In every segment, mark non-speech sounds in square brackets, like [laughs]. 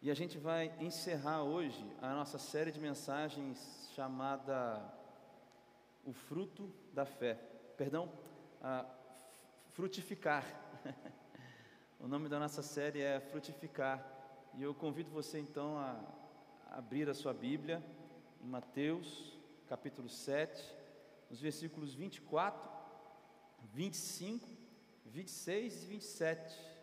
E a gente vai encerrar hoje a nossa série de mensagens chamada O Fruto da Fé. Perdão, frutificar. [laughs] o nome da nossa série é Frutificar. E eu convido você então a abrir a sua Bíblia em Mateus, capítulo 7, nos versículos 24, 25, 26 e 27.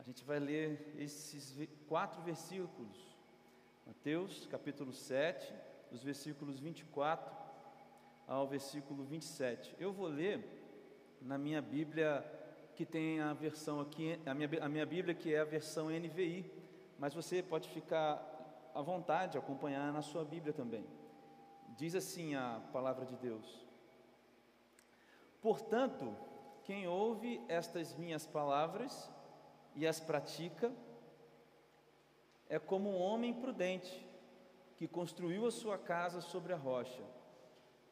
A gente vai ler esses quatro versículos. Mateus, capítulo 7, dos versículos 24 ao versículo 27. Eu vou ler na minha Bíblia, que tem a versão aqui, a minha, a minha Bíblia que é a versão NVI, mas você pode ficar à vontade, acompanhar na sua Bíblia também. Diz assim a palavra de Deus: Portanto, quem ouve estas minhas palavras e as pratica, é como um homem prudente que construiu a sua casa sobre a rocha.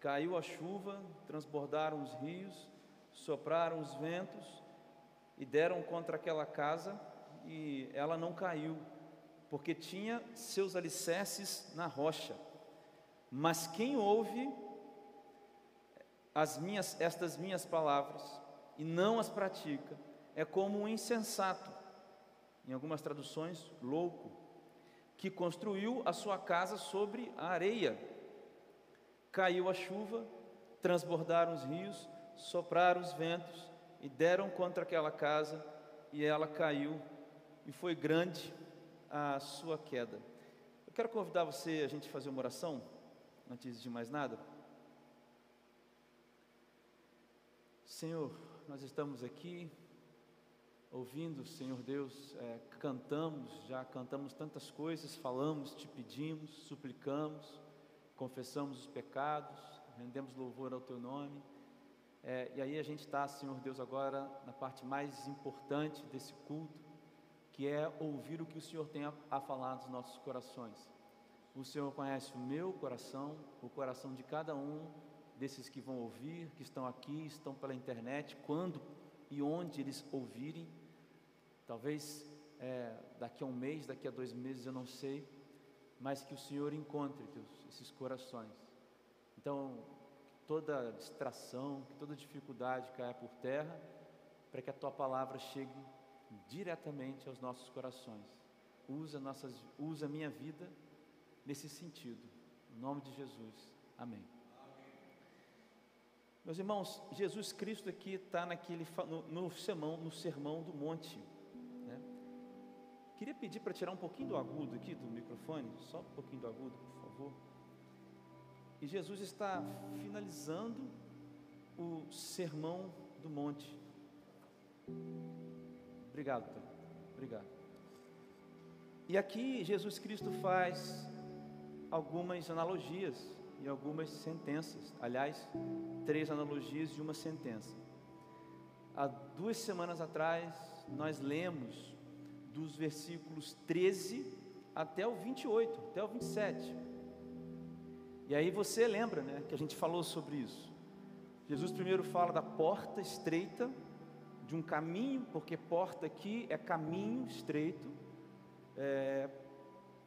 Caiu a chuva, transbordaram os rios, sopraram os ventos e deram contra aquela casa, e ela não caiu, porque tinha seus alicerces na rocha. Mas quem ouve as minhas, estas minhas palavras e não as pratica, é como um insensato, em algumas traduções, louco, que construiu a sua casa sobre a areia. Caiu a chuva, transbordaram os rios, sopraram os ventos e deram contra aquela casa, e ela caiu, e foi grande a sua queda. Eu quero convidar você a gente fazer uma oração, antes de mais nada. Senhor, nós estamos aqui ouvindo, Senhor Deus, é, cantamos, já cantamos tantas coisas, falamos, te pedimos, suplicamos, confessamos os pecados, rendemos louvor ao Teu nome. É, e aí a gente está, Senhor Deus, agora na parte mais importante desse culto, que é ouvir o que o Senhor tem a, a falar nos nossos corações. O Senhor conhece o meu coração, o coração de cada um desses que vão ouvir, que estão aqui, estão pela internet, quando e onde eles ouvirem. Talvez é, daqui a um mês, daqui a dois meses, eu não sei, mas que o Senhor encontre Deus, esses corações. Então, toda distração, toda dificuldade caia por terra, para que a tua palavra chegue diretamente aos nossos corações. Usa, nossas, usa a minha vida nesse sentido. Em nome de Jesus. Amém. Meus irmãos, Jesus Cristo aqui está naquele no, no, sermão, no sermão do monte. Né? Queria pedir para tirar um pouquinho do agudo aqui do microfone, só um pouquinho do agudo, por favor. E Jesus está finalizando o sermão do monte. Obrigado, Tom. Obrigado. E aqui Jesus Cristo faz algumas analogias e algumas sentenças. Aliás, três analogias e uma sentença. Há duas semanas atrás, nós lemos dos versículos 13 até o 28, até o 27. E aí você lembra, né, que a gente falou sobre isso. Jesus primeiro fala da porta estreita, de um caminho, porque porta aqui é caminho estreito, é,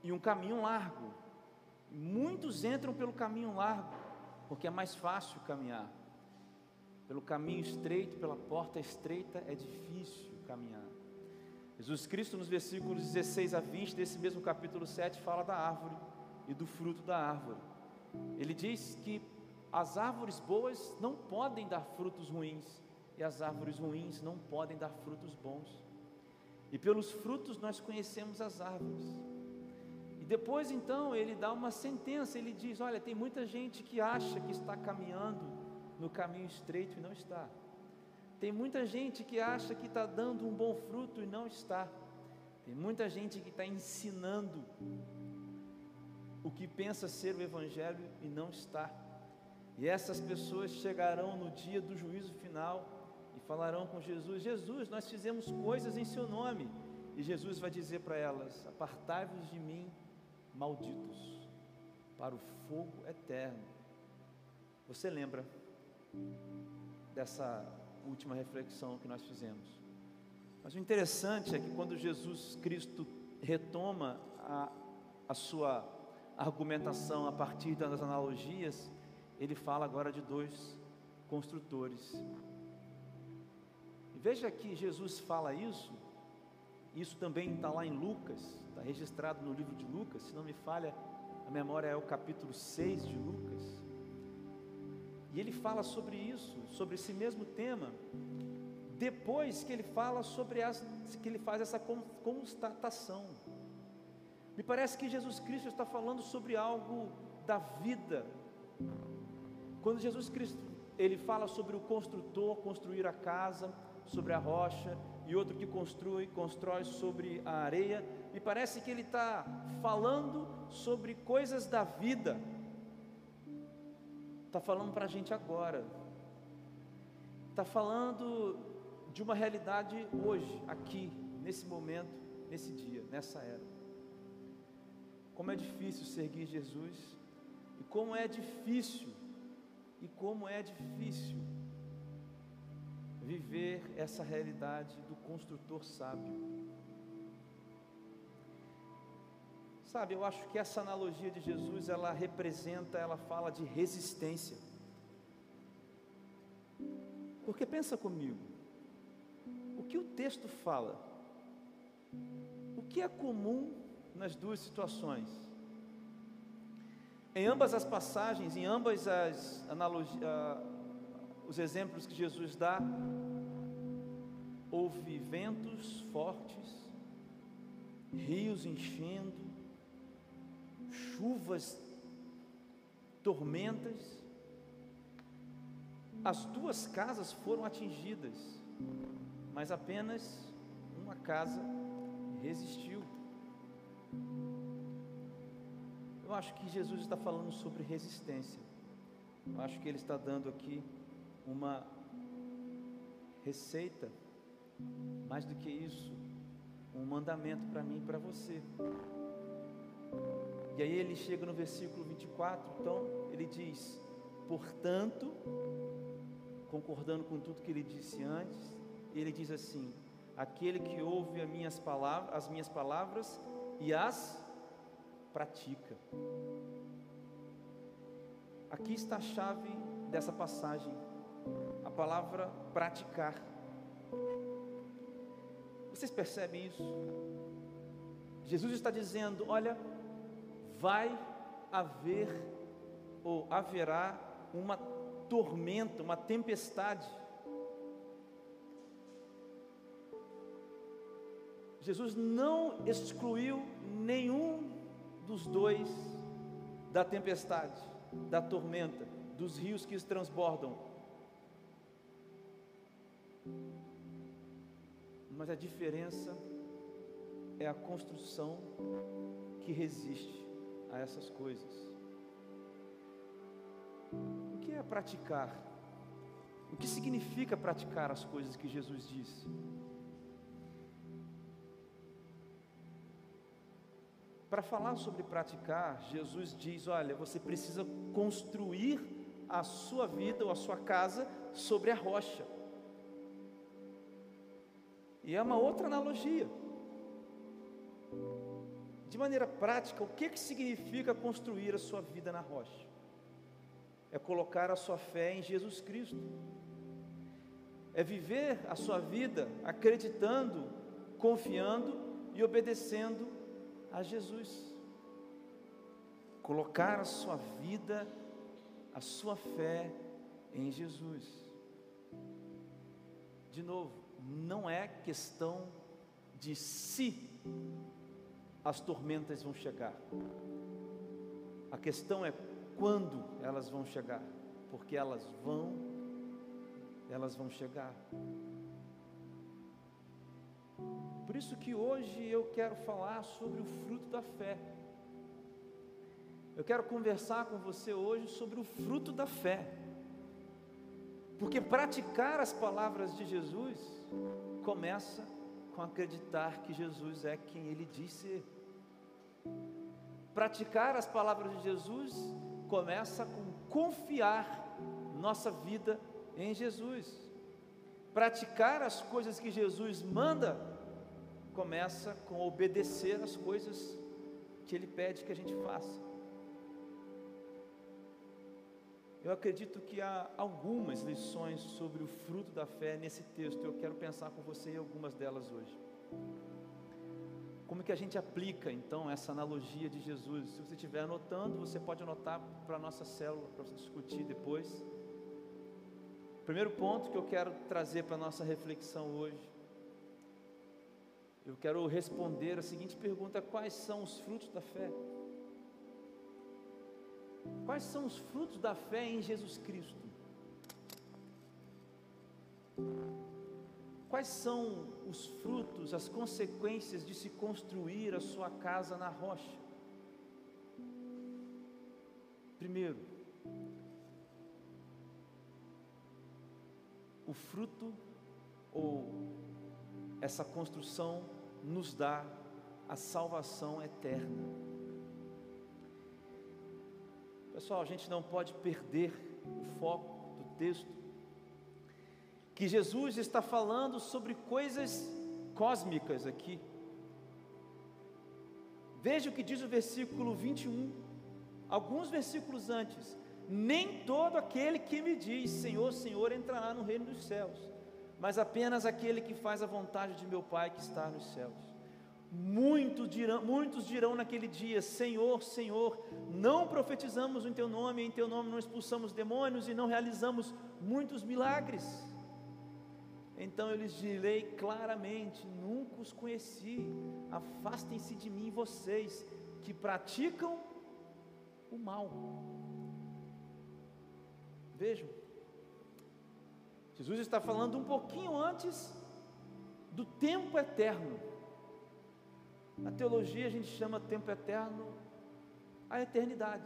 e um caminho largo. Muitos entram pelo caminho largo, porque é mais fácil caminhar. Pelo caminho estreito, pela porta estreita, é difícil caminhar. Jesus Cristo, nos versículos 16 a 20 desse mesmo capítulo 7, fala da árvore e do fruto da árvore. Ele diz que as árvores boas não podem dar frutos ruins, e as árvores ruins não podem dar frutos bons. E pelos frutos nós conhecemos as árvores. Depois então ele dá uma sentença, ele diz: Olha, tem muita gente que acha que está caminhando no caminho estreito e não está. Tem muita gente que acha que está dando um bom fruto e não está. Tem muita gente que está ensinando o que pensa ser o Evangelho e não está. E essas pessoas chegarão no dia do juízo final e falarão com Jesus: Jesus, nós fizemos coisas em Seu nome. E Jesus vai dizer para elas: Apartai-vos de mim, malditos, para o fogo eterno. Você lembra dessa última reflexão que nós fizemos? Mas o interessante é que quando Jesus Cristo retoma a, a sua argumentação a partir das analogias, ele fala agora de dois construtores. Veja que Jesus fala isso, isso também está lá em Lucas, está registrado no livro de Lucas, se não me falha, a memória é o capítulo 6 de Lucas. E ele fala sobre isso, sobre esse mesmo tema, depois que ele fala sobre as, que ele faz essa constatação. Me parece que Jesus Cristo está falando sobre algo da vida. Quando Jesus Cristo ele fala sobre o construtor construir a casa sobre a rocha e outro que construi constrói sobre a areia. Me parece que ele está falando sobre coisas da vida. Está falando para a gente agora. Está falando de uma realidade hoje, aqui, nesse momento, nesse dia, nessa era. Como é difícil seguir Jesus e como é difícil e como é difícil viver essa realidade do construtor sábio. Sabe, eu acho que essa analogia de Jesus, ela representa, ela fala de resistência. Porque pensa comigo, o que o texto fala? O que é comum nas duas situações? Em ambas as passagens, em ambas as analogias, os exemplos que Jesus dá, houve ventos fortes, rios enchendo, chuvas, tormentas. As duas casas foram atingidas, mas apenas uma casa resistiu. Eu acho que Jesus está falando sobre resistência. Eu acho que ele está dando aqui uma receita, mais do que isso, um mandamento para mim e para você. E aí ele chega no versículo 24, então ele diz: portanto, concordando com tudo que ele disse antes, ele diz assim: aquele que ouve as minhas palavras, as minhas palavras e as pratica. Aqui está a chave dessa passagem a palavra praticar. Vocês percebem isso? Jesus está dizendo: olha, vai haver ou haverá uma tormenta, uma tempestade. Jesus não excluiu nenhum dos dois da tempestade, da tormenta, dos rios que transbordam, mas a diferença é a construção que resiste a essas coisas. O que é praticar? O que significa praticar as coisas que Jesus disse? Para falar sobre praticar, Jesus diz: olha, você precisa construir a sua vida ou a sua casa sobre a rocha. E é uma outra analogia. De maneira prática, o que, que significa construir a sua vida na rocha? É colocar a sua fé em Jesus Cristo. É viver a sua vida acreditando, confiando e obedecendo a Jesus. Colocar a sua vida, a sua fé em Jesus. De novo, não é questão de se as tormentas vão chegar. A questão é quando elas vão chegar, porque elas vão, elas vão chegar. Por isso que hoje eu quero falar sobre o fruto da fé. Eu quero conversar com você hoje sobre o fruto da fé. Porque praticar as palavras de Jesus começa com acreditar que Jesus é quem ele diz ser. Praticar as palavras de Jesus começa com confiar nossa vida em Jesus. Praticar as coisas que Jesus manda começa com obedecer as coisas que Ele pede que a gente faça. Eu acredito que há algumas lições sobre o fruto da fé nesse texto. Eu quero pensar com você em algumas delas hoje. Como que a gente aplica então essa analogia de Jesus? Se você estiver anotando, você pode anotar para a nossa célula, para você discutir depois. Primeiro ponto que eu quero trazer para a nossa reflexão hoje. Eu quero responder a seguinte pergunta: quais são os frutos da fé? Quais são os frutos da fé em Jesus Cristo? Quais são os frutos, as consequências de se construir a sua casa na rocha? Primeiro, o fruto ou essa construção nos dá a salvação eterna. Pessoal, a gente não pode perder o foco do texto, que Jesus está falando sobre coisas cósmicas aqui. Veja o que diz o versículo 21, alguns versículos antes: Nem todo aquele que me diz Senhor, Senhor entrará no reino dos céus, mas apenas aquele que faz a vontade de meu Pai que está nos céus. Muitos dirão, muitos dirão naquele dia: Senhor, Senhor, não profetizamos em Teu nome, em Teu nome não expulsamos demônios e não realizamos muitos milagres. Então eu lhes direi claramente: Nunca os conheci, afastem-se de mim, vocês que praticam o mal. Vejam, Jesus está falando um pouquinho antes do tempo eterno na teologia a gente chama tempo eterno a eternidade.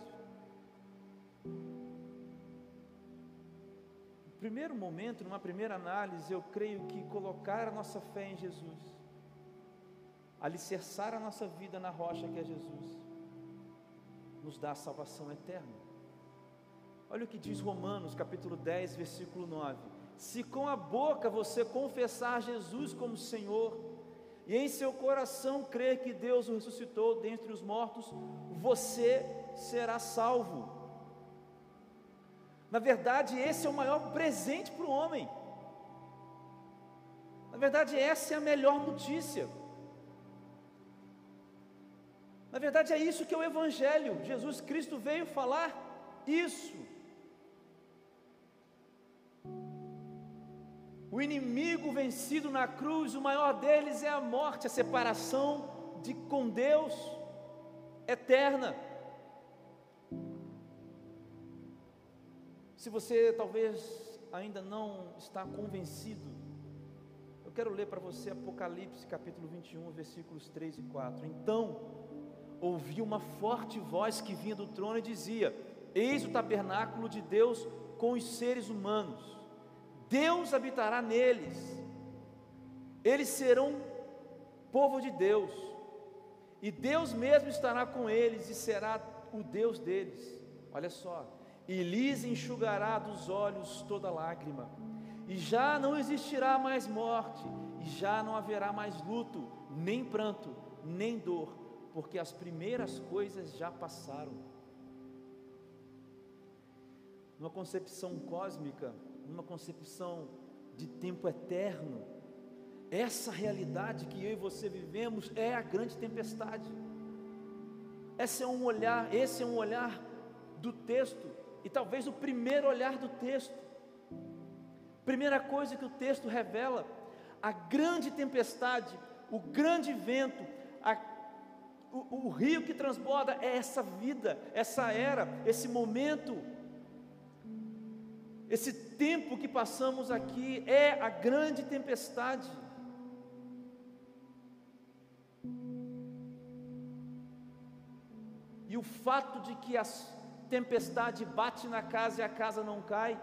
No primeiro momento, numa primeira análise, eu creio que colocar a nossa fé em Jesus, alicerçar a nossa vida na rocha que é Jesus, nos dá a salvação eterna. Olha o que diz Romanos, capítulo 10, versículo 9: Se com a boca você confessar Jesus como Senhor, e em seu coração crer que Deus o ressuscitou dentre os mortos, você será salvo. Na verdade, esse é o maior presente para o homem. Na verdade, essa é a melhor notícia. Na verdade, é isso que é o Evangelho. Jesus Cristo veio falar isso. O inimigo vencido na cruz, o maior deles é a morte, a separação de com Deus eterna. Se você talvez ainda não está convencido, eu quero ler para você Apocalipse capítulo 21, versículos 3 e 4. Então, ouvi uma forte voz que vinha do trono e dizia: Eis o tabernáculo de Deus com os seres humanos Deus habitará neles, eles serão povo de Deus, e Deus mesmo estará com eles e será o Deus deles. Olha só, e lhes enxugará dos olhos toda lágrima, e já não existirá mais morte, e já não haverá mais luto, nem pranto, nem dor, porque as primeiras coisas já passaram. Numa concepção cósmica, numa concepção de tempo eterno. Essa realidade que eu e você vivemos é a grande tempestade. Esse é um olhar, esse é um olhar do texto e talvez o primeiro olhar do texto. Primeira coisa que o texto revela, a grande tempestade, o grande vento, a, o, o rio que transborda é essa vida, essa era, esse momento esse tempo que passamos aqui é a grande tempestade. E o fato de que a tempestade bate na casa e a casa não cai,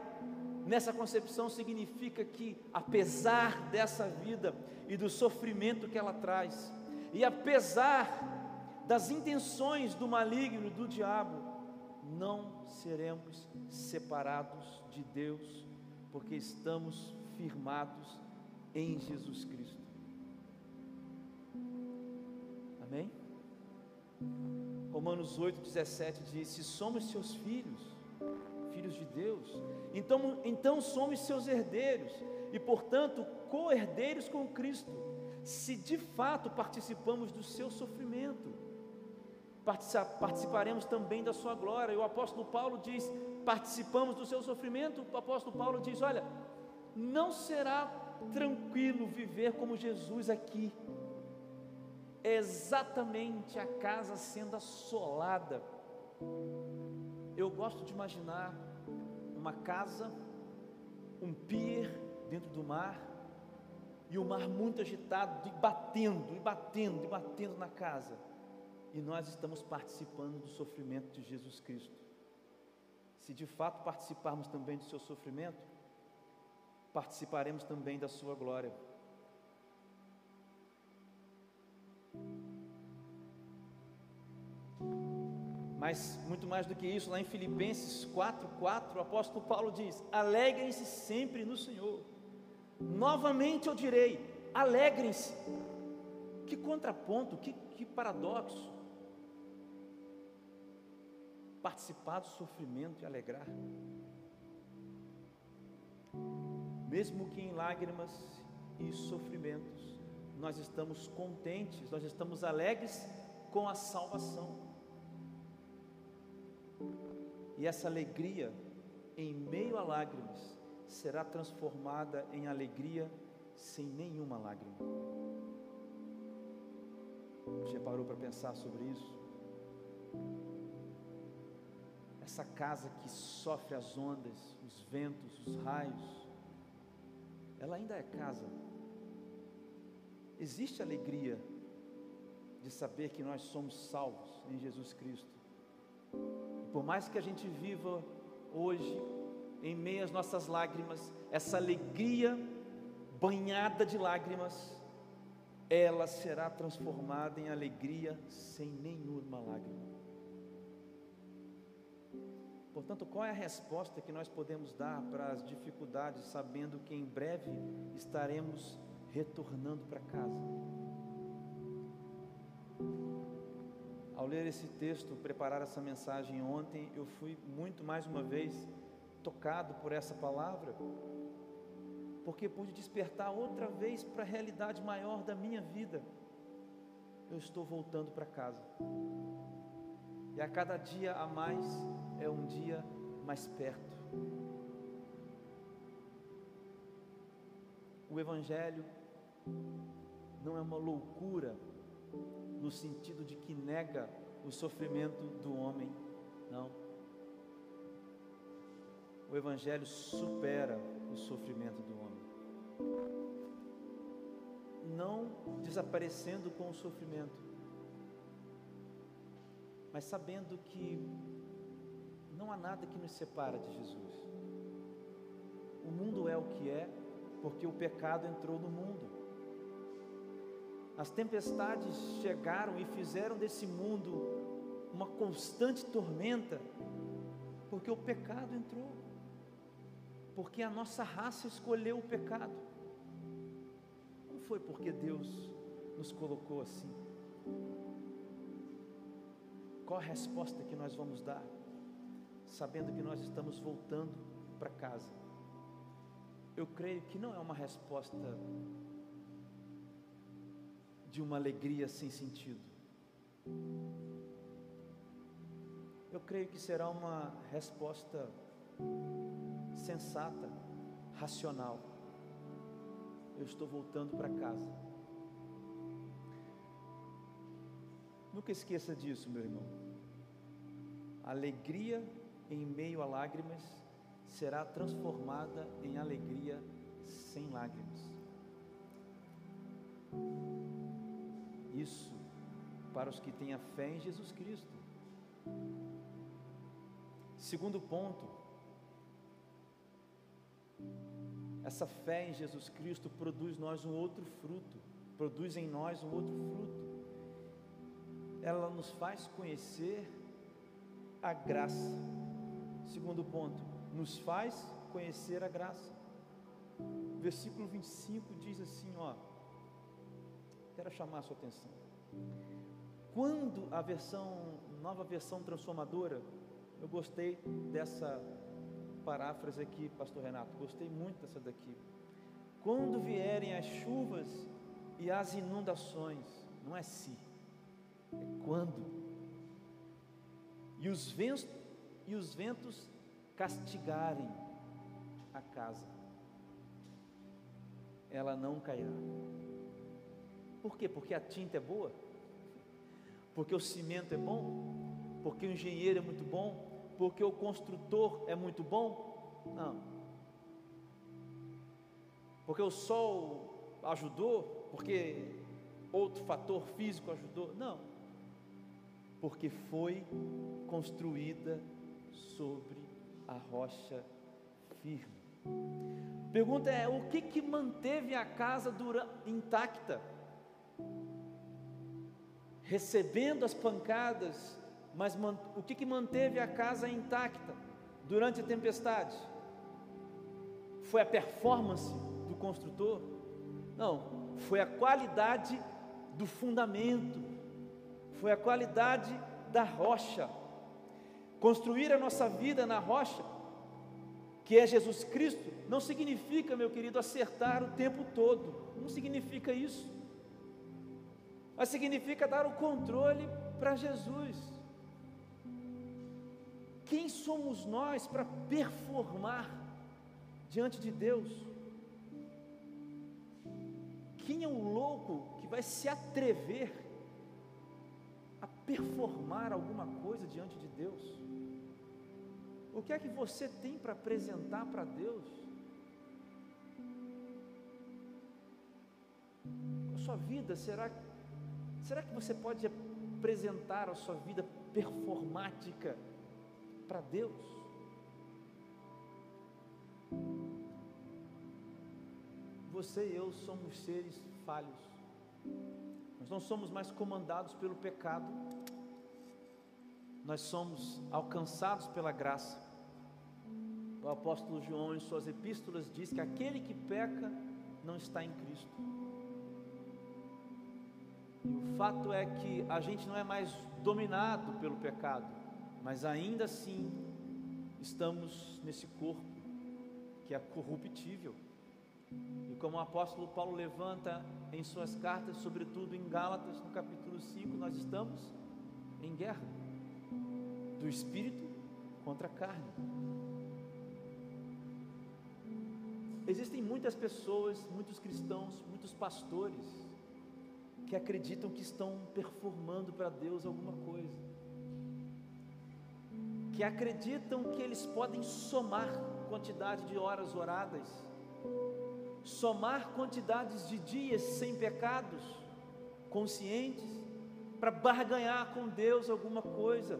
nessa concepção significa que, apesar dessa vida e do sofrimento que ela traz, e apesar das intenções do maligno, do diabo, não seremos separados de Deus, porque estamos firmados em Jesus Cristo. Amém? Romanos 8,17 diz: Se somos seus filhos, filhos de Deus, então, então somos seus herdeiros e, portanto, co-herdeiros com Cristo, se de fato participamos do seu sofrimento, participaremos também da sua glória. E o apóstolo Paulo diz: participamos do seu sofrimento. O apóstolo Paulo diz: olha, não será tranquilo viver como Jesus aqui. É exatamente a casa sendo assolada. Eu gosto de imaginar uma casa, um pier dentro do mar, e o mar muito agitado, e batendo, e batendo, e batendo na casa. E nós estamos participando do sofrimento de Jesus Cristo. Se de fato participarmos também do seu sofrimento, participaremos também da sua glória. Mas muito mais do que isso, lá em Filipenses 4:4, o apóstolo Paulo diz: "Alegrem-se sempre no Senhor". Novamente eu direi: alegrem-se. Que contraponto, que, que paradoxo. Participar do sofrimento e alegrar. Mesmo que em lágrimas e sofrimentos, nós estamos contentes, nós estamos alegres com a salvação. E essa alegria, em meio a lágrimas, será transformada em alegria sem nenhuma lágrima. Você parou para pensar sobre isso? Essa casa que sofre as ondas, os ventos, os raios, ela ainda é casa. Existe alegria de saber que nós somos salvos em Jesus Cristo. E por mais que a gente viva hoje em meio às nossas lágrimas, essa alegria banhada de lágrimas, ela será transformada em alegria sem nenhuma lágrima. Portanto, qual é a resposta que nós podemos dar para as dificuldades, sabendo que em breve estaremos retornando para casa? Ao ler esse texto, preparar essa mensagem ontem, eu fui muito mais uma vez tocado por essa palavra, porque pude despertar outra vez para a realidade maior da minha vida. Eu estou voltando para casa. E a cada dia a mais é um dia mais perto. O Evangelho não é uma loucura no sentido de que nega o sofrimento do homem, não o Evangelho supera o sofrimento do homem. Não desaparecendo com o sofrimento, mas sabendo que não há nada que nos separa de Jesus. O mundo é o que é, porque o pecado entrou no mundo. As tempestades chegaram e fizeram desse mundo uma constante tormenta, porque o pecado entrou porque a nossa raça escolheu o pecado. Não foi porque Deus nos colocou assim. Qual a resposta que nós vamos dar, sabendo que nós estamos voltando para casa? Eu creio que não é uma resposta de uma alegria sem sentido. Eu creio que será uma resposta sensata, racional. Eu estou voltando para casa. Nunca esqueça disso, meu irmão. Alegria em meio a lágrimas será transformada em alegria sem lágrimas. Isso para os que têm a fé em Jesus Cristo. Segundo ponto, essa fé em Jesus Cristo produz nós um outro fruto, produz em nós um outro fruto. Ela nos faz conhecer a graça. Segundo ponto, nos faz conhecer a graça. Versículo 25 diz assim, ó. quero chamar a sua atenção. Quando a versão, nova versão transformadora, eu gostei dessa paráfrase aqui, pastor Renato, gostei muito dessa daqui. Quando vierem as chuvas e as inundações, não é se, é quando. E os ventos, e os ventos castigarem a casa, ela não cairá. Por quê? Porque a tinta é boa? Porque o cimento é bom? Porque o engenheiro é muito bom? Porque o construtor é muito bom? Não. Porque o sol ajudou? Porque outro fator físico ajudou? Não. Porque foi construída sobre a rocha firme. Pergunta é: o que que manteve a casa intacta? Recebendo as pancadas, mas o que que manteve a casa intacta durante a tempestade? Foi a performance do construtor? Não, foi a qualidade do fundamento, foi a qualidade da rocha. Construir a nossa vida na rocha que é Jesus Cristo, não significa, meu querido, acertar o tempo todo, não significa isso, mas significa dar o controle para Jesus. Quem somos nós para performar diante de Deus? Quem é o louco que vai se atrever a performar alguma coisa diante de Deus? O que é que você tem para apresentar para Deus? A sua vida, será, será que você pode apresentar a sua vida performática para Deus? Você e eu somos seres falhos. Nós não somos mais comandados pelo pecado, nós somos alcançados pela graça. O apóstolo João, em suas epístolas, diz que aquele que peca não está em Cristo. E o fato é que a gente não é mais dominado pelo pecado, mas ainda assim estamos nesse corpo que é corruptível. E como o apóstolo Paulo levanta em suas cartas, sobretudo em Gálatas, no capítulo 5, nós estamos em guerra do espírito contra a carne. Existem muitas pessoas, muitos cristãos, muitos pastores que acreditam que estão performando para Deus alguma coisa, que acreditam que eles podem somar quantidade de horas oradas, somar quantidades de dias sem pecados, conscientes, para barganhar com Deus alguma coisa.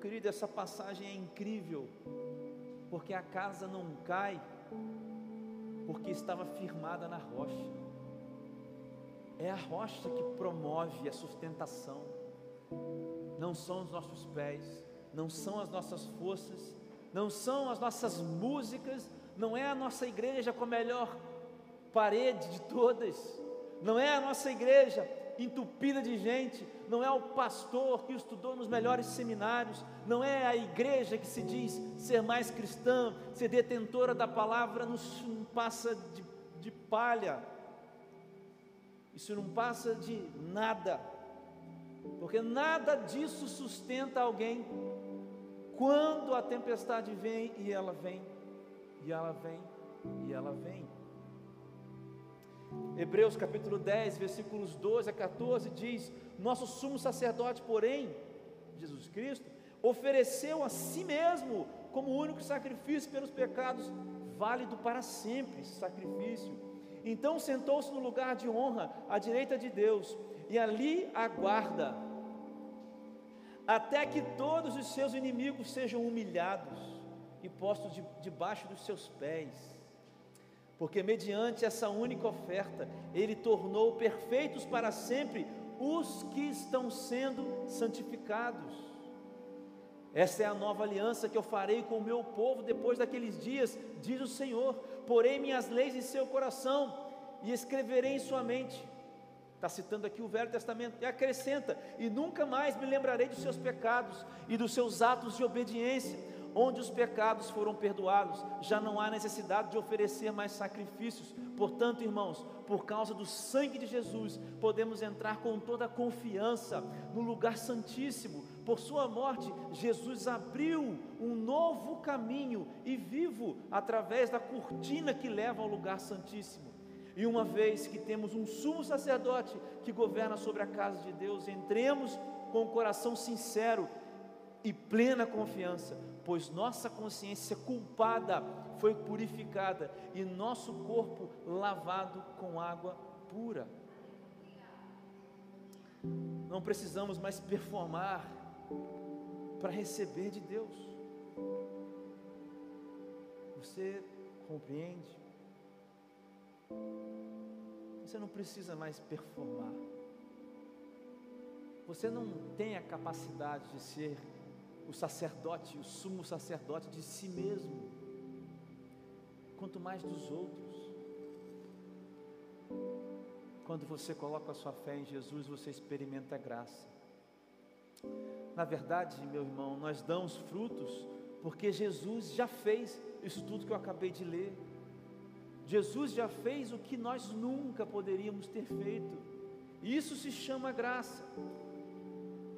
Querido, essa passagem é incrível, porque a casa não cai, porque estava firmada na rocha. É a rocha que promove a sustentação, não são os nossos pés, não são as nossas forças, não são as nossas músicas, não é a nossa igreja com a melhor parede de todas, não é a nossa igreja entupida de gente, não é o pastor que estudou nos melhores seminários, não é a igreja que se diz ser mais cristã, ser detentora da palavra, não, passa de, de palha, isso não passa de nada, porque nada disso sustenta alguém quando a tempestade vem e ela vem, e ela vem, e ela vem. Hebreus capítulo 10, versículos 12 a 14 diz: Nosso sumo sacerdote, porém, Jesus Cristo, ofereceu a si mesmo como único sacrifício pelos pecados, válido para sempre esse sacrifício. Então sentou-se no lugar de honra à direita de Deus e ali aguarda até que todos os seus inimigos sejam humilhados e postos de, debaixo dos seus pés porque mediante essa única oferta, Ele tornou perfeitos para sempre os que estão sendo santificados. Essa é a nova aliança que eu farei com o meu povo depois daqueles dias, diz o Senhor. Porém, minhas leis em seu coração e escreverei em sua mente. Está citando aqui o Velho Testamento, e acrescenta: E nunca mais me lembrarei dos seus pecados e dos seus atos de obediência. Onde os pecados foram perdoados, já não há necessidade de oferecer mais sacrifícios. Portanto, irmãos, por causa do sangue de Jesus, podemos entrar com toda a confiança no lugar santíssimo. Por sua morte, Jesus abriu um novo caminho e vivo através da cortina que leva ao lugar santíssimo. E uma vez que temos um sumo sacerdote que governa sobre a casa de Deus, entremos com o coração sincero e plena confiança, pois nossa consciência culpada foi purificada e nosso corpo lavado com água pura. Não precisamos mais performar para receber de Deus. Você compreende? Você não precisa mais performar. Você não tem a capacidade de ser o sacerdote, o sumo sacerdote de si mesmo, quanto mais dos outros. Quando você coloca a sua fé em Jesus, você experimenta a graça. Na verdade, meu irmão, nós damos frutos porque Jesus já fez isso tudo que eu acabei de ler. Jesus já fez o que nós nunca poderíamos ter feito. Isso se chama graça.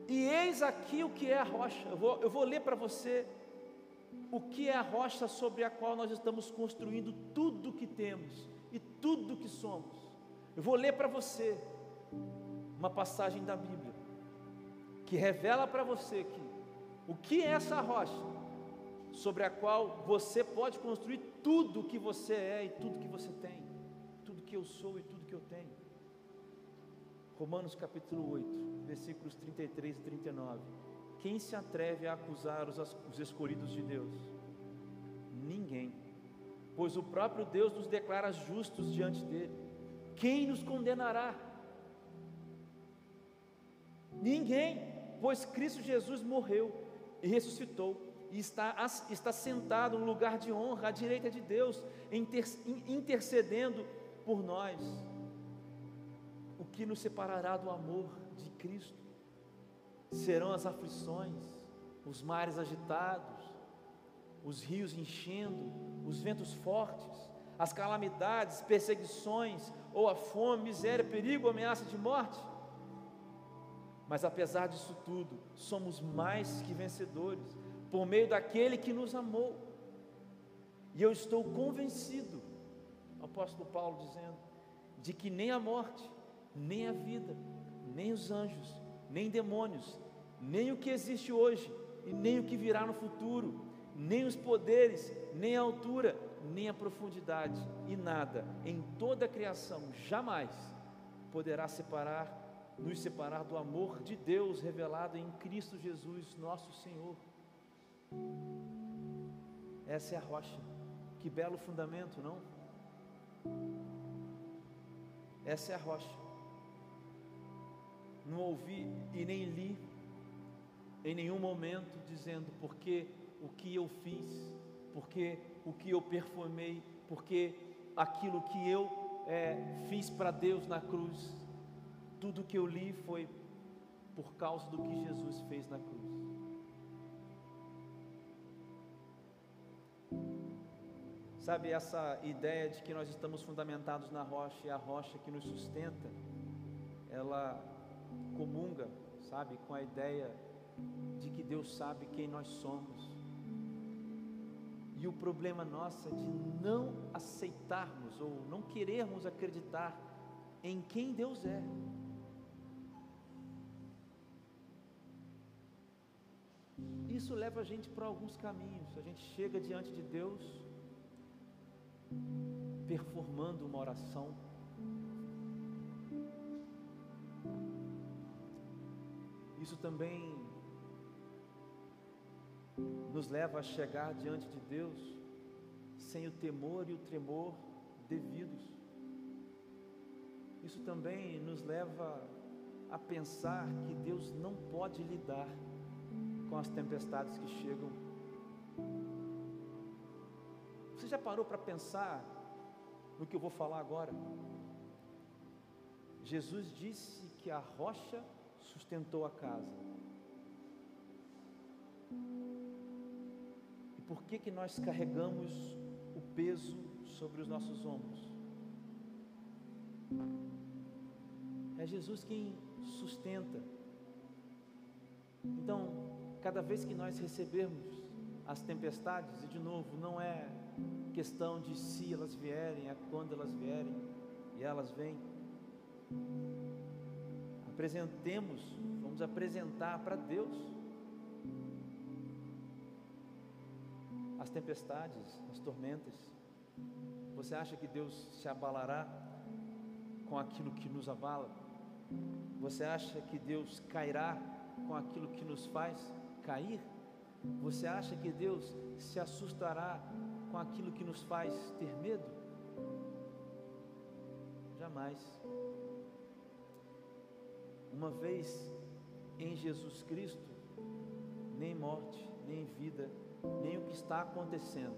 E eis aqui o que é a rocha. Eu vou, eu vou ler para você o que é a rocha sobre a qual nós estamos construindo tudo o que temos e tudo que somos. Eu vou ler para você uma passagem da Bíblia que revela para você que o que é essa rocha sobre a qual você pode construir tudo que você é e tudo que você tem, tudo que eu sou e tudo que eu tenho. Romanos capítulo 8, versículos 33 e 39. Quem se atreve a acusar os, os escolhidos de Deus? Ninguém, pois o próprio Deus nos declara justos diante dele. Quem nos condenará? Ninguém, pois Cristo Jesus morreu e ressuscitou e está, está sentado no lugar de honra à direita de Deus, intercedendo por nós. Que nos separará do amor de Cristo? Serão as aflições, os mares agitados, os rios enchendo, os ventos fortes, as calamidades, perseguições, ou a fome, miséria, perigo, ameaça de morte. Mas apesar disso tudo, somos mais que vencedores por meio daquele que nos amou. E eu estou convencido, o apóstolo Paulo dizendo, de que nem a morte, nem a vida, nem os anjos, nem demônios, nem o que existe hoje e nem o que virá no futuro, nem os poderes, nem a altura, nem a profundidade e nada em toda a criação jamais poderá separar, nos separar do amor de Deus revelado em Cristo Jesus, nosso Senhor. Essa é a rocha. Que belo fundamento, não? Essa é a rocha. Não ouvi e nem li em nenhum momento dizendo porque o que eu fiz, porque o que eu perfumei, porque aquilo que eu é, fiz para Deus na cruz. Tudo que eu li foi por causa do que Jesus fez na cruz. Sabe, essa ideia de que nós estamos fundamentados na rocha e a rocha que nos sustenta, ela comunga, sabe, com a ideia de que Deus sabe quem nós somos. E o problema nosso é de não aceitarmos ou não querermos acreditar em quem Deus é. Isso leva a gente para alguns caminhos. A gente chega diante de Deus performando uma oração. Isso também nos leva a chegar diante de Deus sem o temor e o tremor devidos. Isso também nos leva a pensar que Deus não pode lidar com as tempestades que chegam você já parou para pensar no que eu vou falar agora? Jesus disse que a rocha sustentou a casa. E por que que nós carregamos o peso sobre os nossos ombros? É Jesus quem sustenta. Então, cada vez que nós recebermos as tempestades, e de novo, não é questão de se elas vierem, é quando elas vierem, e elas vêm. Apresentemos, vamos apresentar para Deus as tempestades, as tormentas. Você acha que Deus se abalará com aquilo que nos abala? Você acha que Deus cairá com aquilo que nos faz cair? Você acha que Deus se assustará com aquilo que nos faz ter medo? Jamais. Uma vez em Jesus Cristo, nem morte, nem vida, nem o que está acontecendo,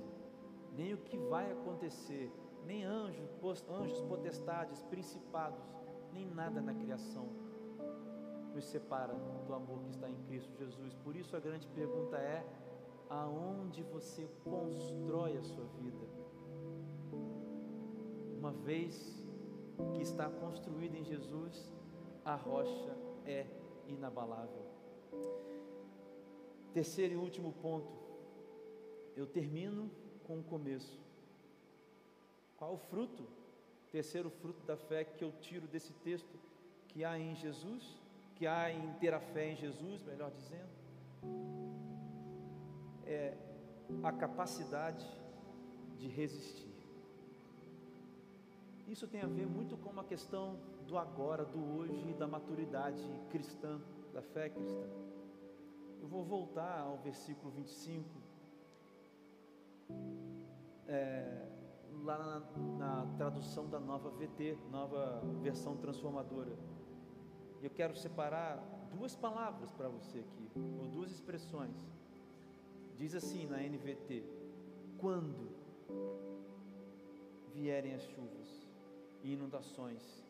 nem o que vai acontecer, nem anjos, anjos, potestades, principados, nem nada na criação nos separa do amor que está em Cristo Jesus. Por isso a grande pergunta é: aonde você constrói a sua vida? Uma vez que está construída em Jesus, a rocha é inabalável. Terceiro e último ponto, eu termino com o começo. Qual o fruto? Terceiro fruto da fé que eu tiro desse texto que há em Jesus, que há em ter a fé em Jesus, melhor dizendo, é a capacidade de resistir. Isso tem a ver muito com uma questão do agora, do hoje e da maturidade cristã, da fé cristã. Eu vou voltar ao versículo 25. É, lá na, na tradução da nova VT, nova versão transformadora. Eu quero separar duas palavras para você aqui, ou duas expressões. Diz assim na NVT: quando vierem as chuvas e inundações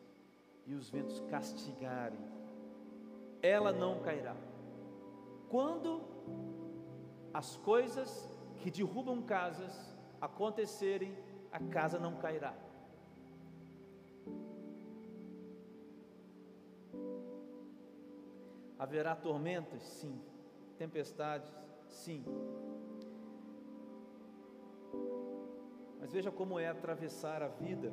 e os ventos castigarem, ela não cairá. Quando as coisas que derrubam casas acontecerem, a casa não cairá. Haverá tormentas? Sim. Tempestades? Sim. Mas veja como é atravessar a vida,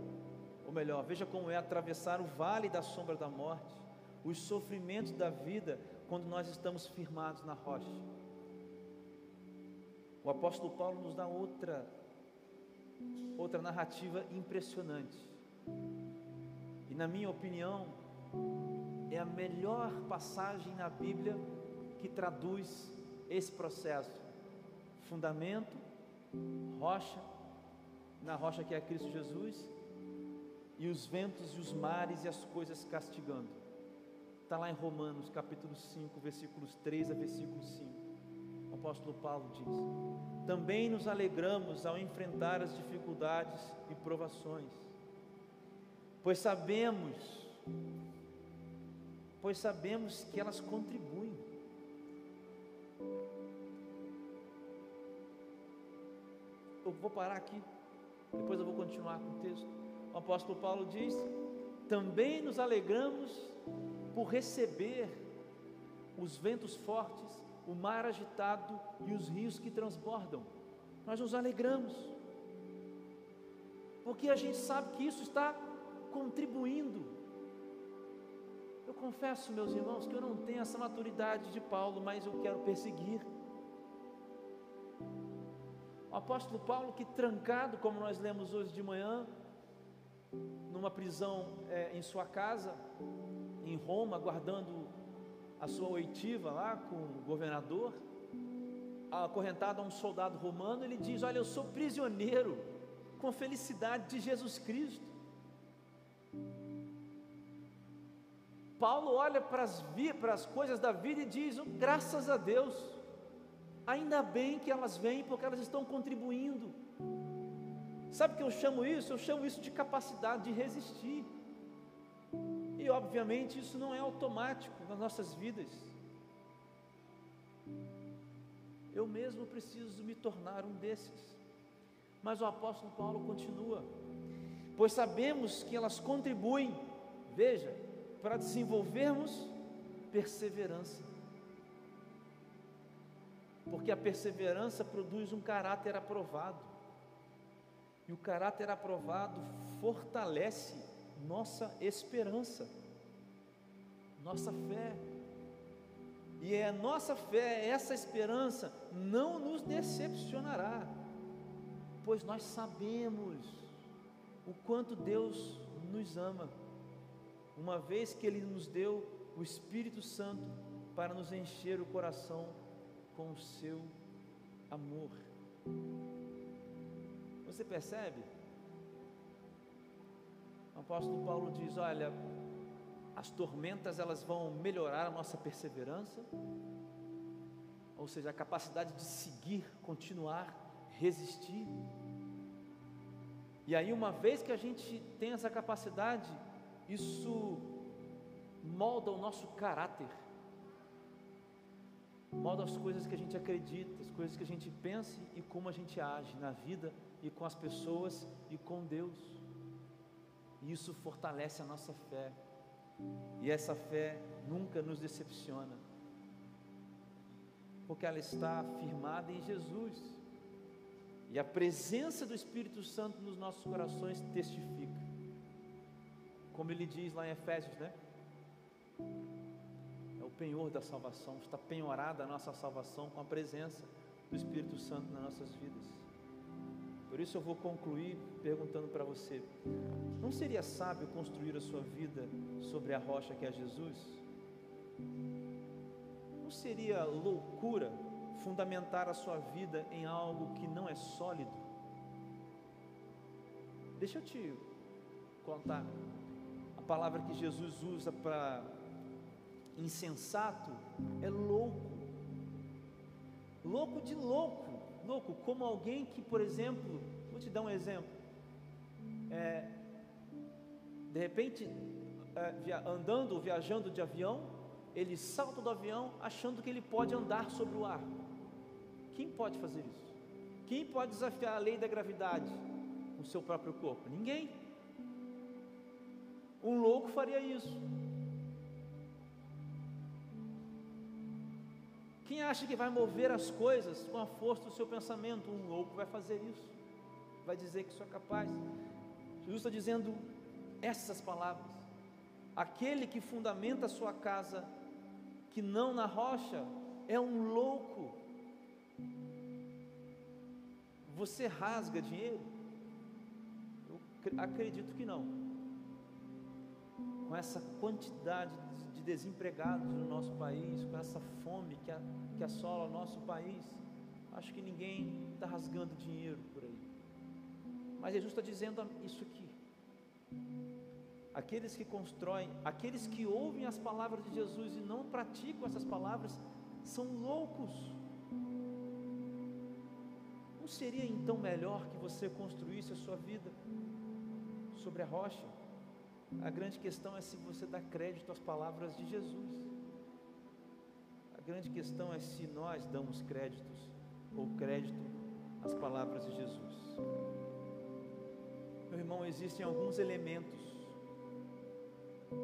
ou melhor, veja como é atravessar o vale da sombra da morte, os sofrimentos da vida, quando nós estamos firmados na rocha. O apóstolo Paulo nos dá outra outra narrativa impressionante. E na minha opinião, é a melhor passagem na Bíblia que traduz esse processo. Fundamento, rocha, na rocha que é Cristo Jesus, e os ventos e os mares e as coisas castigando. Está lá em Romanos capítulo 5, versículos 3 a versículo 5 o apóstolo Paulo diz: também nos alegramos ao enfrentar as dificuldades e provações, pois sabemos, pois sabemos que elas contribuem. Eu vou parar aqui, depois eu vou continuar com o texto. O apóstolo Paulo diz: também nos alegramos por receber os ventos fortes o mar agitado e os rios que transbordam. Nós nos alegramos, porque a gente sabe que isso está contribuindo. Eu confesso, meus irmãos, que eu não tenho essa maturidade de Paulo, mas eu quero perseguir. O apóstolo Paulo, que trancado, como nós lemos hoje de manhã, numa prisão é, em sua casa, em Roma, guardando a sua oitiva lá com o governador, acorrentado a um soldado romano, ele diz: Olha, eu sou prisioneiro com a felicidade de Jesus Cristo. Paulo olha para as, para as coisas da vida e diz: oh, graças a Deus, ainda bem que elas vêm, porque elas estão contribuindo. Sabe o que eu chamo isso? Eu chamo isso de capacidade de resistir. E obviamente isso não é automático nas nossas vidas. Eu mesmo preciso me tornar um desses. Mas o apóstolo Paulo continua, pois sabemos que elas contribuem, veja, para desenvolvermos perseverança. Porque a perseverança produz um caráter aprovado. E o caráter aprovado fortalece nossa esperança, nossa fé. E é nossa fé, essa esperança, não nos decepcionará, pois nós sabemos o quanto Deus nos ama, uma vez que Ele nos deu o Espírito Santo para nos encher o coração com o seu amor. Você percebe? O apóstolo Paulo diz: Olha, as tormentas elas vão melhorar a nossa perseverança, ou seja, a capacidade de seguir, continuar, resistir. E aí, uma vez que a gente tem essa capacidade, isso molda o nosso caráter, molda as coisas que a gente acredita, as coisas que a gente pensa e como a gente age na vida e com as pessoas e com Deus. E isso fortalece a nossa fé. E essa fé nunca nos decepciona, porque ela está firmada em Jesus. E a presença do Espírito Santo nos nossos corações testifica. Como ele diz lá em Efésios, né? É o penhor da salvação, está penhorada a nossa salvação com a presença do Espírito Santo nas nossas vidas. Por isso eu vou concluir perguntando para você: não seria sábio construir a sua vida sobre a rocha que é Jesus? Não seria loucura fundamentar a sua vida em algo que não é sólido? Deixa eu te contar a palavra que Jesus usa para insensato é louco. Louco de louco louco, como alguém que, por exemplo, vou te dar um exemplo, é, de repente, é, via, andando, viajando de avião, ele salta do avião achando que ele pode andar sobre o ar. Quem pode fazer isso? Quem pode desafiar a lei da gravidade com o seu próprio corpo? Ninguém. Um louco faria isso. Quem acha que vai mover as coisas com a força do seu pensamento? Um louco vai fazer isso, vai dizer que isso é capaz. Jesus está dizendo essas palavras: aquele que fundamenta a sua casa, que não na rocha, é um louco. Você rasga dinheiro? Eu acredito que não. Com essa quantidade de desempregados no nosso país, com essa fome que, a, que assola o nosso país, acho que ninguém está rasgando dinheiro por aí. Mas Jesus está dizendo isso aqui. Aqueles que constroem, aqueles que ouvem as palavras de Jesus e não praticam essas palavras, são loucos. Não seria então melhor que você construísse a sua vida sobre a rocha? A grande questão é se você dá crédito às palavras de Jesus. A grande questão é se nós damos créditos ou crédito às palavras de Jesus. Meu irmão, existem alguns elementos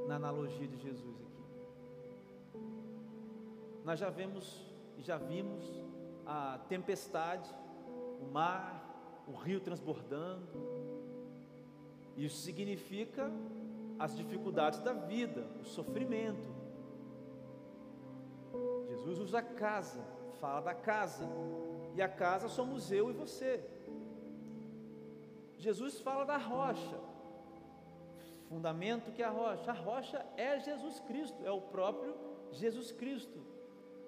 na analogia de Jesus aqui. Nós já vemos e já vimos a tempestade, o mar, o rio transbordando. Isso significa as dificuldades da vida, o sofrimento. Jesus usa a casa, fala da casa, e a casa somos eu e você. Jesus fala da rocha, fundamento que é a rocha. A rocha é Jesus Cristo, é o próprio Jesus Cristo.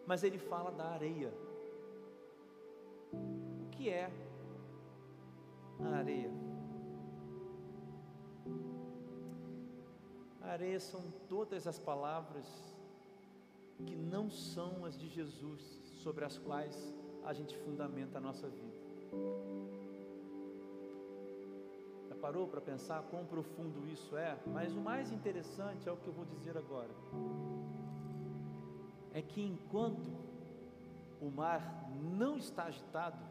Mas ele fala da areia. O que é a areia? São todas as palavras que não são as de Jesus, sobre as quais a gente fundamenta a nossa vida. Já parou para pensar quão profundo isso é? Mas o mais interessante é o que eu vou dizer agora. É que enquanto o mar não está agitado,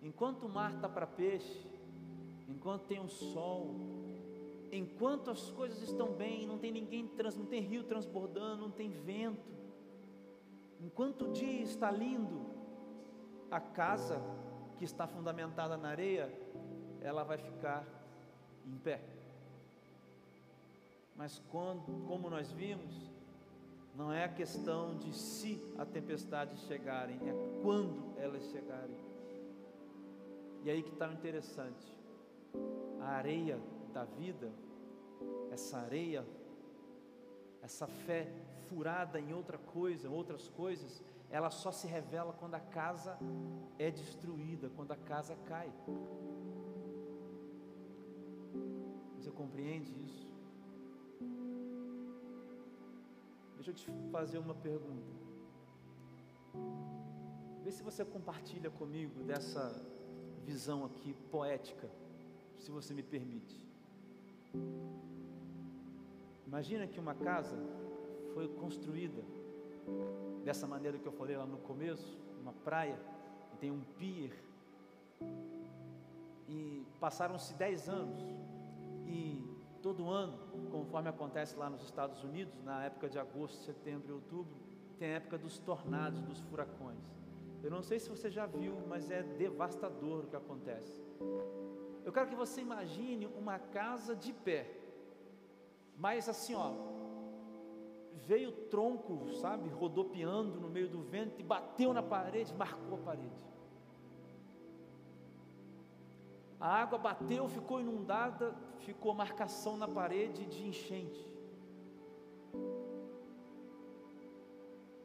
enquanto o mar está para peixe, enquanto tem o sol, enquanto as coisas estão bem, não tem ninguém, trans, não tem rio transbordando, não tem vento, enquanto o dia está lindo, a casa que está fundamentada na areia, ela vai ficar em pé. Mas quando, como nós vimos, não é a questão de se a tempestade chegarem, é quando elas chegarem. E aí que está o interessante. A areia da vida, essa areia, essa fé furada em outra coisa, outras coisas, ela só se revela quando a casa é destruída, quando a casa cai. Você compreende isso? Deixa eu te fazer uma pergunta. Vê se você compartilha comigo dessa visão aqui poética, se você me permite. Imagina que uma casa foi construída dessa maneira que eu falei lá no começo, uma praia, e tem um pier. E passaram-se dez anos, e todo ano, conforme acontece lá nos Estados Unidos, na época de agosto, setembro e outubro, tem a época dos tornados, dos furacões. Eu não sei se você já viu, mas é devastador o que acontece. Eu quero que você imagine uma casa de pé, mas assim, ó, veio o tronco, sabe, rodopiando no meio do vento e bateu na parede, marcou a parede. A água bateu, ficou inundada, ficou marcação na parede de enchente.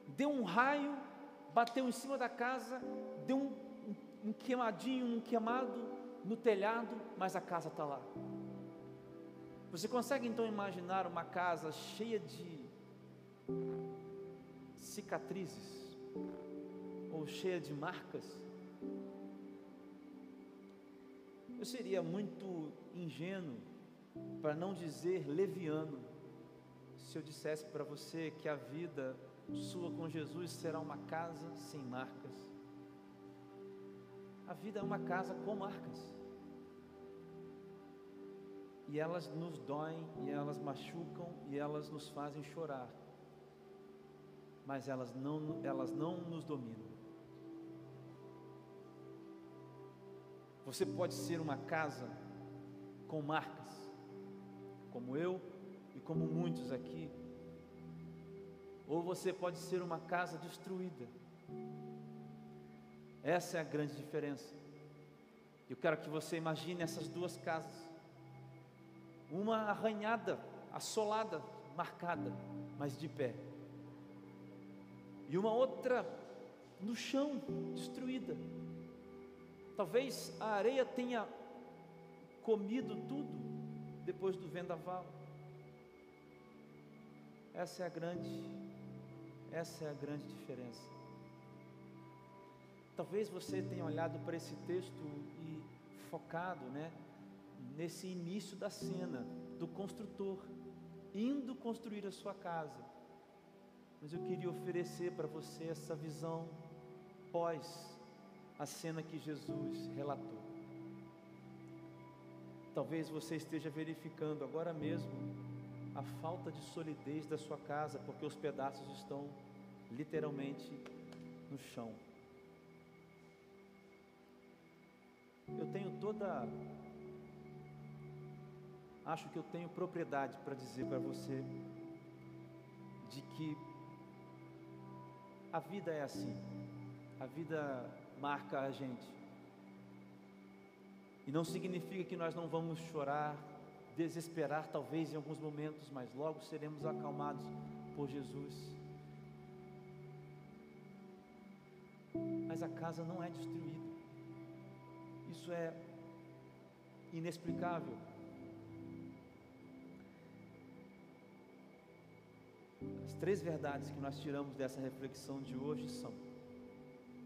Deu um raio, bateu em cima da casa, deu um, um, um queimadinho, um queimado no telhado, mas a casa está lá. Você consegue então imaginar uma casa cheia de cicatrizes ou cheia de marcas? Eu seria muito ingênuo, para não dizer leviano, se eu dissesse para você que a vida sua com Jesus será uma casa sem marcas. A vida é uma casa com marcas. E elas nos doem, e elas machucam, e elas nos fazem chorar. Mas elas não, elas não nos dominam. Você pode ser uma casa com marcas, como eu e como muitos aqui, ou você pode ser uma casa destruída. Essa é a grande diferença. Eu quero que você imagine essas duas casas. Uma arranhada, assolada, marcada, mas de pé. E uma outra no chão, destruída. Talvez a areia tenha comido tudo depois do vendaval. Essa é a grande essa é a grande diferença. Talvez você tenha olhado para esse texto e focado, né, nesse início da cena do construtor indo construir a sua casa. Mas eu queria oferecer para você essa visão pós a cena que Jesus relatou. Talvez você esteja verificando agora mesmo a falta de solidez da sua casa, porque os pedaços estão literalmente no chão. Eu tenho toda. Acho que eu tenho propriedade para dizer para você de que a vida é assim. A vida marca a gente. E não significa que nós não vamos chorar, desesperar, talvez em alguns momentos, mas logo seremos acalmados por Jesus. Mas a casa não é destruída. Isso é inexplicável. As três verdades que nós tiramos dessa reflexão de hoje são: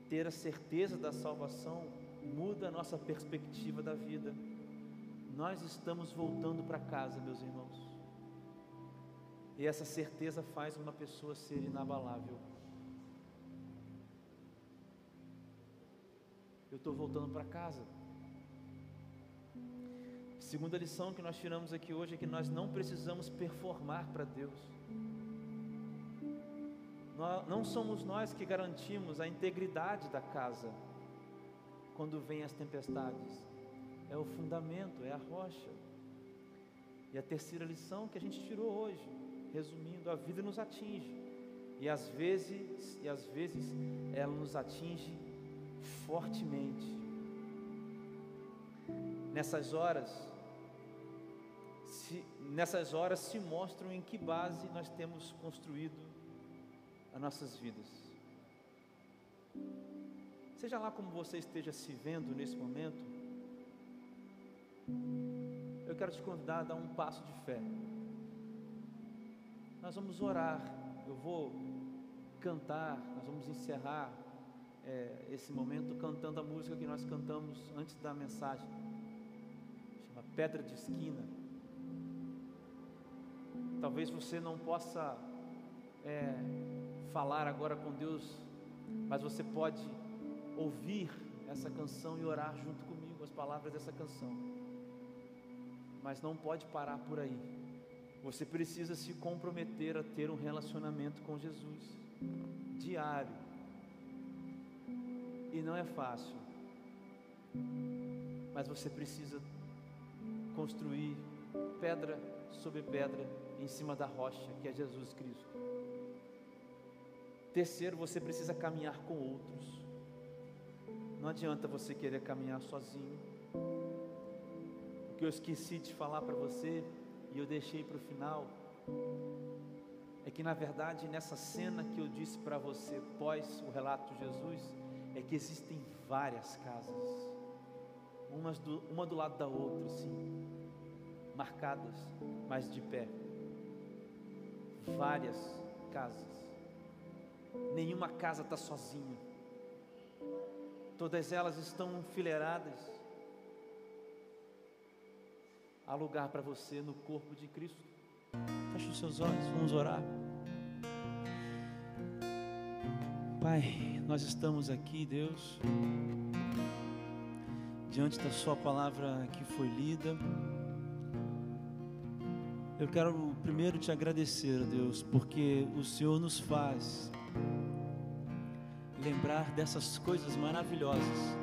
ter a certeza da salvação muda a nossa perspectiva da vida. nós estamos voltando para casa, meus irmãos. E essa certeza faz uma pessoa ser inabalável. Eu estou voltando para casa. Segunda lição que nós tiramos aqui hoje é que nós não precisamos performar para Deus. Não somos nós que garantimos a integridade da casa quando vêm as tempestades. É o fundamento, é a rocha. E a terceira lição que a gente tirou hoje, resumindo, a vida nos atinge. E às vezes, e às vezes ela nos atinge fortemente. Nessas horas, se, nessas horas se mostram em que base nós temos construído as nossas vidas. Seja lá como você esteja se vendo nesse momento, eu quero te convidar a dar um passo de fé. Nós vamos orar, eu vou cantar, nós vamos encerrar é, esse momento cantando a música que nós cantamos antes da mensagem, chama Pedra de Esquina. Talvez você não possa é, falar agora com Deus, mas você pode ouvir essa canção e orar junto comigo as palavras dessa canção. Mas não pode parar por aí. Você precisa se comprometer a ter um relacionamento com Jesus diário. E não é fácil. Mas você precisa construir pedra sobre pedra em cima da rocha, que é Jesus Cristo. Terceiro, você precisa caminhar com outros. Não adianta você querer caminhar sozinho. O que eu esqueci de falar para você e eu deixei para o final é que na verdade nessa cena que eu disse para você pós o relato de Jesus é que existem várias casas, umas do, uma do lado da outra, assim, marcadas, mas de pé várias casas. Nenhuma casa está sozinha. Todas elas estão enfileiradas. Há lugar para você no corpo de Cristo. Feche os seus olhos, vamos orar. Pai, nós estamos aqui, Deus, diante da Sua palavra que foi lida. Eu quero primeiro te agradecer, Deus, porque o Senhor nos faz lembrar dessas coisas maravilhosas.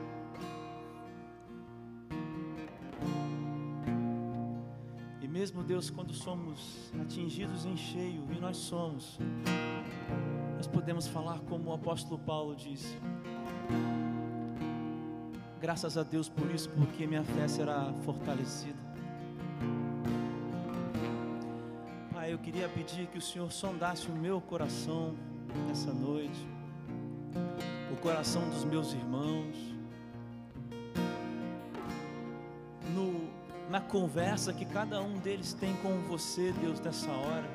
E mesmo, Deus, quando somos atingidos em cheio, e nós somos, nós podemos falar como o apóstolo Paulo disse. Graças a Deus por isso, porque minha fé será fortalecida. Eu queria pedir que o Senhor sondasse o meu coração nessa noite, o coração dos meus irmãos, no, na conversa que cada um deles tem com você, Deus, nessa hora.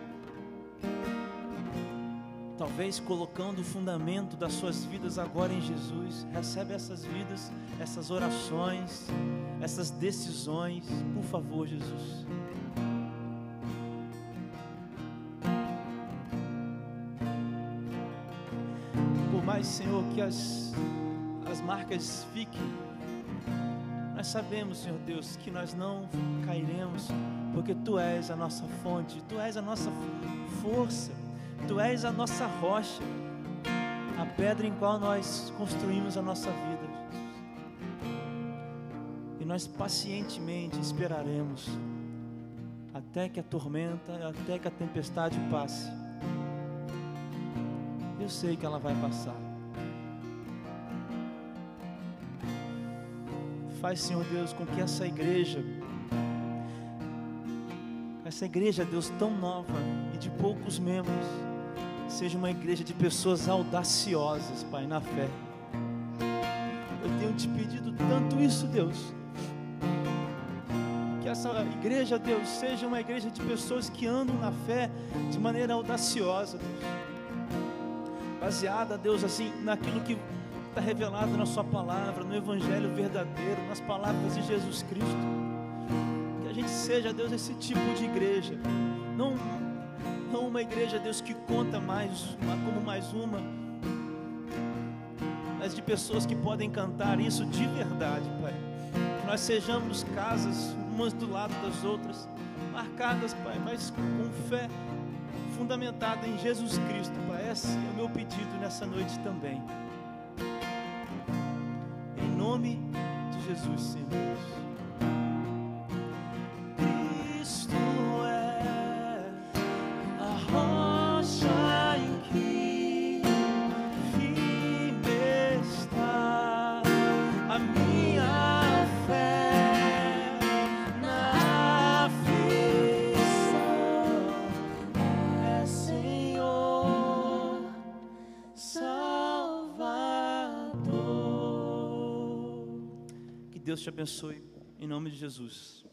Talvez colocando o fundamento das suas vidas agora em Jesus, recebe essas vidas, essas orações, essas decisões, por favor, Jesus. Senhor, que as, as marcas fiquem. Nós sabemos, Senhor Deus, que nós não cairemos, porque Tu és a nossa fonte, Tu és a nossa força, Tu és a nossa rocha, a pedra em qual nós construímos a nossa vida. E nós pacientemente esperaremos até que a tormenta, até que a tempestade passe. Eu sei que ela vai passar. Faz, Senhor Deus, com que essa igreja, essa igreja, Deus, tão nova e de poucos membros, seja uma igreja de pessoas audaciosas, Pai, na fé. Eu tenho te pedido tanto isso, Deus. Que essa igreja, Deus, seja uma igreja de pessoas que andam na fé de maneira audaciosa, Deus. Baseada, Deus, assim, naquilo que está revelado na Sua palavra, no Evangelho verdadeiro, nas palavras de Jesus Cristo. gente seja, Deus, esse tipo de igreja. Não, não uma igreja, Deus, que conta mais como mais uma, mas de pessoas que podem cantar isso de verdade, Pai. Que nós sejamos casas umas do lado das outras, marcadas, Pai, mas com fé fundamentada em Jesus Cristo, Pai. Esse é o meu pedido nessa noite também. Jesus, Senhor. Te abençoe, em nome de Jesus.